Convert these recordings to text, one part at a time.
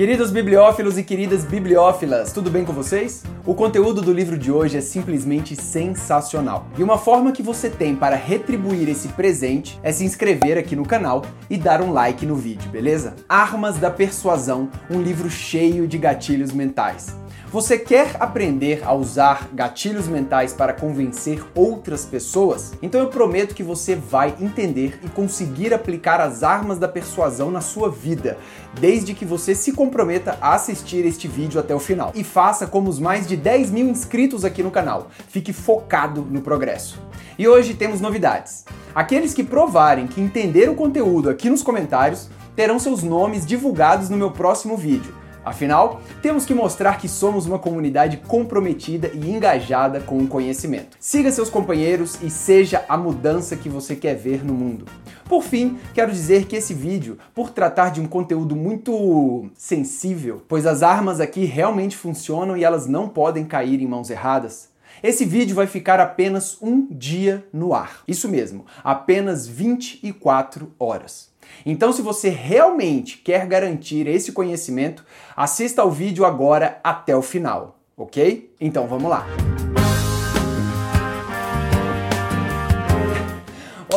Queridos bibliófilos e queridas bibliófilas, tudo bem com vocês? O conteúdo do livro de hoje é simplesmente sensacional. E uma forma que você tem para retribuir esse presente é se inscrever aqui no canal e dar um like no vídeo, beleza? Armas da Persuasão, um livro cheio de gatilhos mentais. Você quer aprender a usar gatilhos mentais para convencer outras pessoas? Então eu prometo que você vai entender e conseguir aplicar as armas da persuasão na sua vida, desde que você se comprometa a assistir este vídeo até o final. E faça como os mais de 10 mil inscritos aqui no canal. Fique focado no progresso. E hoje temos novidades. Aqueles que provarem que entenderam o conteúdo aqui nos comentários terão seus nomes divulgados no meu próximo vídeo. Afinal, temos que mostrar que somos uma comunidade comprometida e engajada com o conhecimento. Siga seus companheiros e seja a mudança que você quer ver no mundo. Por fim, quero dizer que esse vídeo, por tratar de um conteúdo muito sensível, pois as armas aqui realmente funcionam e elas não podem cair em mãos erradas, esse vídeo vai ficar apenas um dia no ar. Isso mesmo, apenas 24 horas. Então, se você realmente quer garantir esse conhecimento, assista ao vídeo agora até o final, ok? Então vamos lá!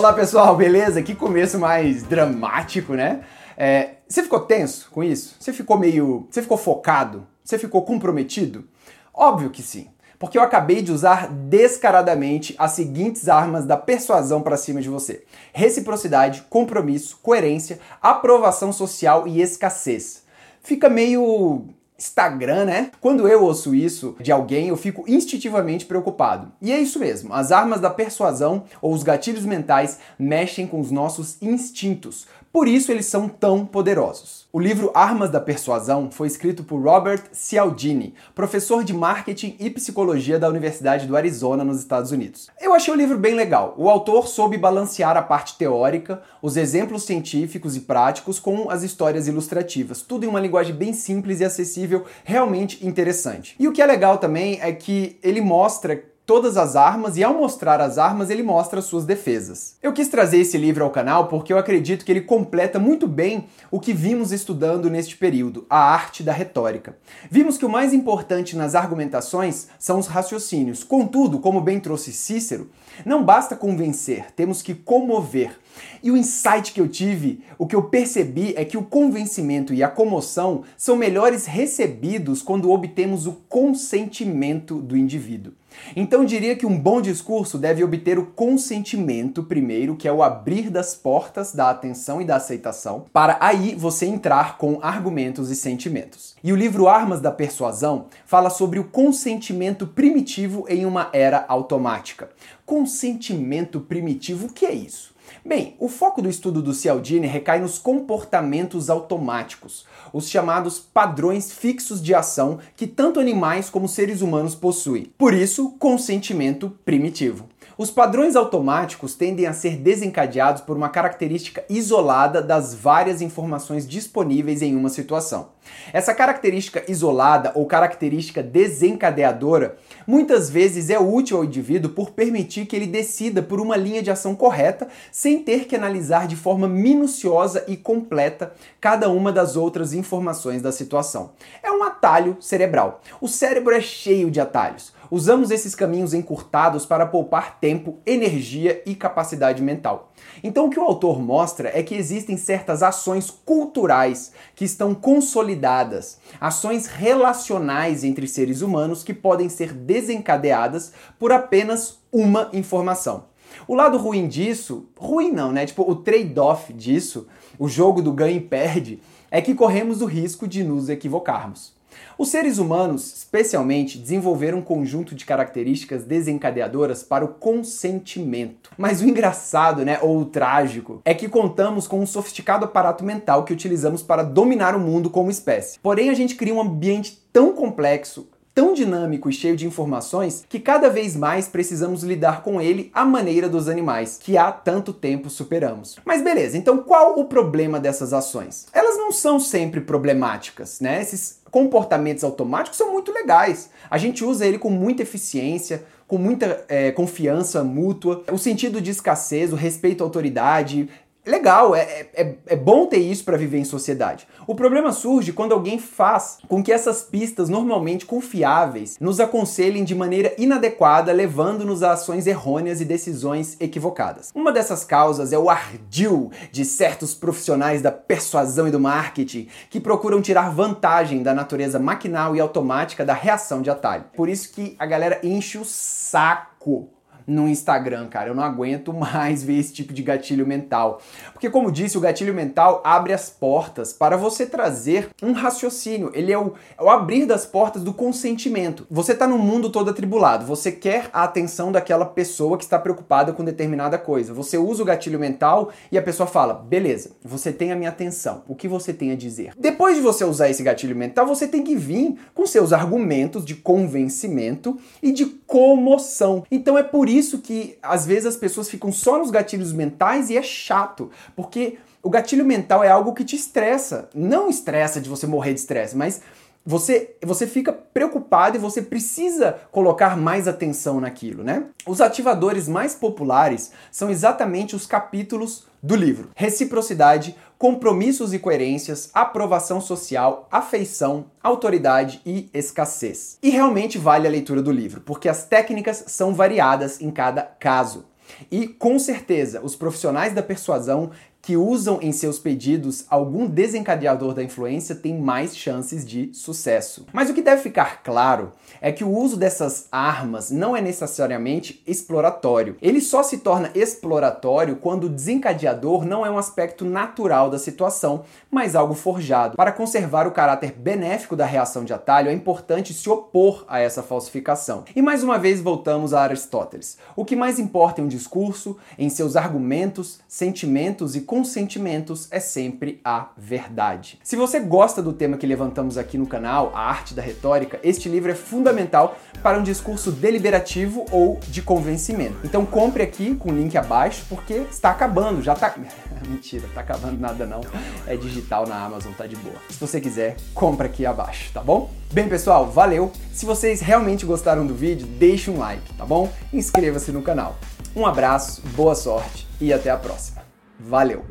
Olá pessoal, beleza? Que começo mais dramático, né? É, você ficou tenso com isso? Você ficou meio. Você ficou focado? Você ficou comprometido? Óbvio que sim porque eu acabei de usar descaradamente as seguintes armas da persuasão para cima de você: reciprocidade, compromisso, coerência, aprovação social e escassez. Fica meio Instagram, né? Quando eu ouço isso de alguém, eu fico instintivamente preocupado. E é isso mesmo, as armas da persuasão ou os gatilhos mentais mexem com os nossos instintos. Por isso eles são tão poderosos. O livro Armas da Persuasão foi escrito por Robert Cialdini, professor de marketing e psicologia da Universidade do Arizona, nos Estados Unidos. Eu achei o livro bem legal. O autor soube balancear a parte teórica, os exemplos científicos e práticos com as histórias ilustrativas, tudo em uma linguagem bem simples e acessível, realmente interessante. E o que é legal também é que ele mostra todas as armas e ao mostrar as armas ele mostra suas defesas. Eu quis trazer esse livro ao canal porque eu acredito que ele completa muito bem o que vimos estudando neste período, a arte da retórica. Vimos que o mais importante nas argumentações são os raciocínios. Contudo, como bem trouxe Cícero, não basta convencer, temos que comover. E o insight que eu tive, o que eu percebi é que o convencimento e a comoção são melhores recebidos quando obtemos o consentimento do indivíduo. Então diria que um bom discurso deve obter o consentimento primeiro, que é o abrir das portas da atenção e da aceitação, para aí você entrar com argumentos e sentimentos. E o livro Armas da Persuasão fala sobre o consentimento primitivo em uma era automática. Consentimento primitivo, o que é isso? Bem, o foco do estudo do Cialdini recai nos comportamentos automáticos, os chamados padrões fixos de ação que tanto animais como seres humanos possuem. Por isso, consentimento primitivo. Os padrões automáticos tendem a ser desencadeados por uma característica isolada das várias informações disponíveis em uma situação. Essa característica isolada ou característica desencadeadora muitas vezes é útil ao indivíduo por permitir que ele decida por uma linha de ação correta sem ter que analisar de forma minuciosa e completa cada uma das outras informações da situação. É um atalho cerebral. O cérebro é cheio de atalhos. Usamos esses caminhos encurtados para poupar tempo, energia e capacidade mental. Então, o que o autor mostra é que existem certas ações culturais que estão consolidadas, ações relacionais entre seres humanos que podem ser desencadeadas por apenas uma informação. O lado ruim disso, ruim não, né? Tipo, o trade-off disso, o jogo do ganha e perde, é que corremos o risco de nos equivocarmos. Os seres humanos, especialmente, desenvolveram um conjunto de características desencadeadoras para o consentimento. Mas o engraçado, né, ou o trágico, é que contamos com um sofisticado aparato mental que utilizamos para dominar o mundo como espécie. Porém, a gente cria um ambiente tão complexo, tão dinâmico e cheio de informações que cada vez mais precisamos lidar com ele à maneira dos animais, que há tanto tempo superamos. Mas beleza, então qual o problema dessas ações? Elas não são sempre problemáticas, né? Esses comportamentos automáticos são muito legais. A gente usa ele com muita eficiência, com muita é, confiança mútua. O sentido de escassez, o respeito à autoridade, legal, é, é, é bom ter isso para viver em sociedade. O problema surge quando alguém faz com que essas pistas normalmente confiáveis nos aconselhem de maneira inadequada, levando-nos a ações errôneas e decisões equivocadas. Uma dessas causas é o ardil de certos profissionais da persuasão e do marketing que procuram tirar vantagem da natureza maquinal e automática da reação de atalho. Por isso que a galera enche o saco no Instagram, cara. Eu não aguento mais ver esse tipo de gatilho mental. Porque, como disse, o gatilho mental abre as portas para você trazer um raciocínio. Ele é o, é o abrir das portas do consentimento. Você está num mundo todo atribulado, você quer a atenção daquela pessoa que está preocupada com determinada coisa. Você usa o gatilho mental e a pessoa fala: beleza, você tem a minha atenção. O que você tem a dizer? Depois de você usar esse gatilho mental, você tem que vir com seus argumentos de convencimento e de comoção. Então é por isso que às vezes as pessoas ficam só nos gatilhos mentais e é chato, porque o gatilho mental é algo que te estressa. Não estressa de você morrer de estresse, mas você, você fica preocupado e você precisa colocar mais atenção naquilo, né? Os ativadores mais populares são exatamente os capítulos do livro: reciprocidade, compromissos e coerências, aprovação social, afeição, autoridade e escassez. E realmente vale a leitura do livro, porque as técnicas são variadas em cada caso. E com certeza, os profissionais da persuasão que usam em seus pedidos algum desencadeador da influência têm mais chances de sucesso. Mas o que deve ficar claro é que o uso dessas armas não é necessariamente exploratório. Ele só se torna exploratório quando o desencadeador não é um aspecto natural da situação, mas algo forjado. Para conservar o caráter benéfico da reação de atalho, é importante se opor a essa falsificação. E mais uma vez voltamos a Aristóteles. O que mais importa em um discurso, em seus argumentos, sentimentos e com sentimentos é sempre a verdade. Se você gosta do tema que levantamos aqui no canal, a arte da retórica, este livro é fundamental para um discurso deliberativo ou de convencimento. Então compre aqui com o link abaixo porque está acabando, já está Mentira, tá acabando nada não. É digital na Amazon, tá de boa. Se você quiser, compra aqui abaixo, tá bom? Bem, pessoal, valeu. Se vocês realmente gostaram do vídeo, deixe um like, tá bom? Inscreva-se no canal. Um abraço, boa sorte e até a próxima. Valeu!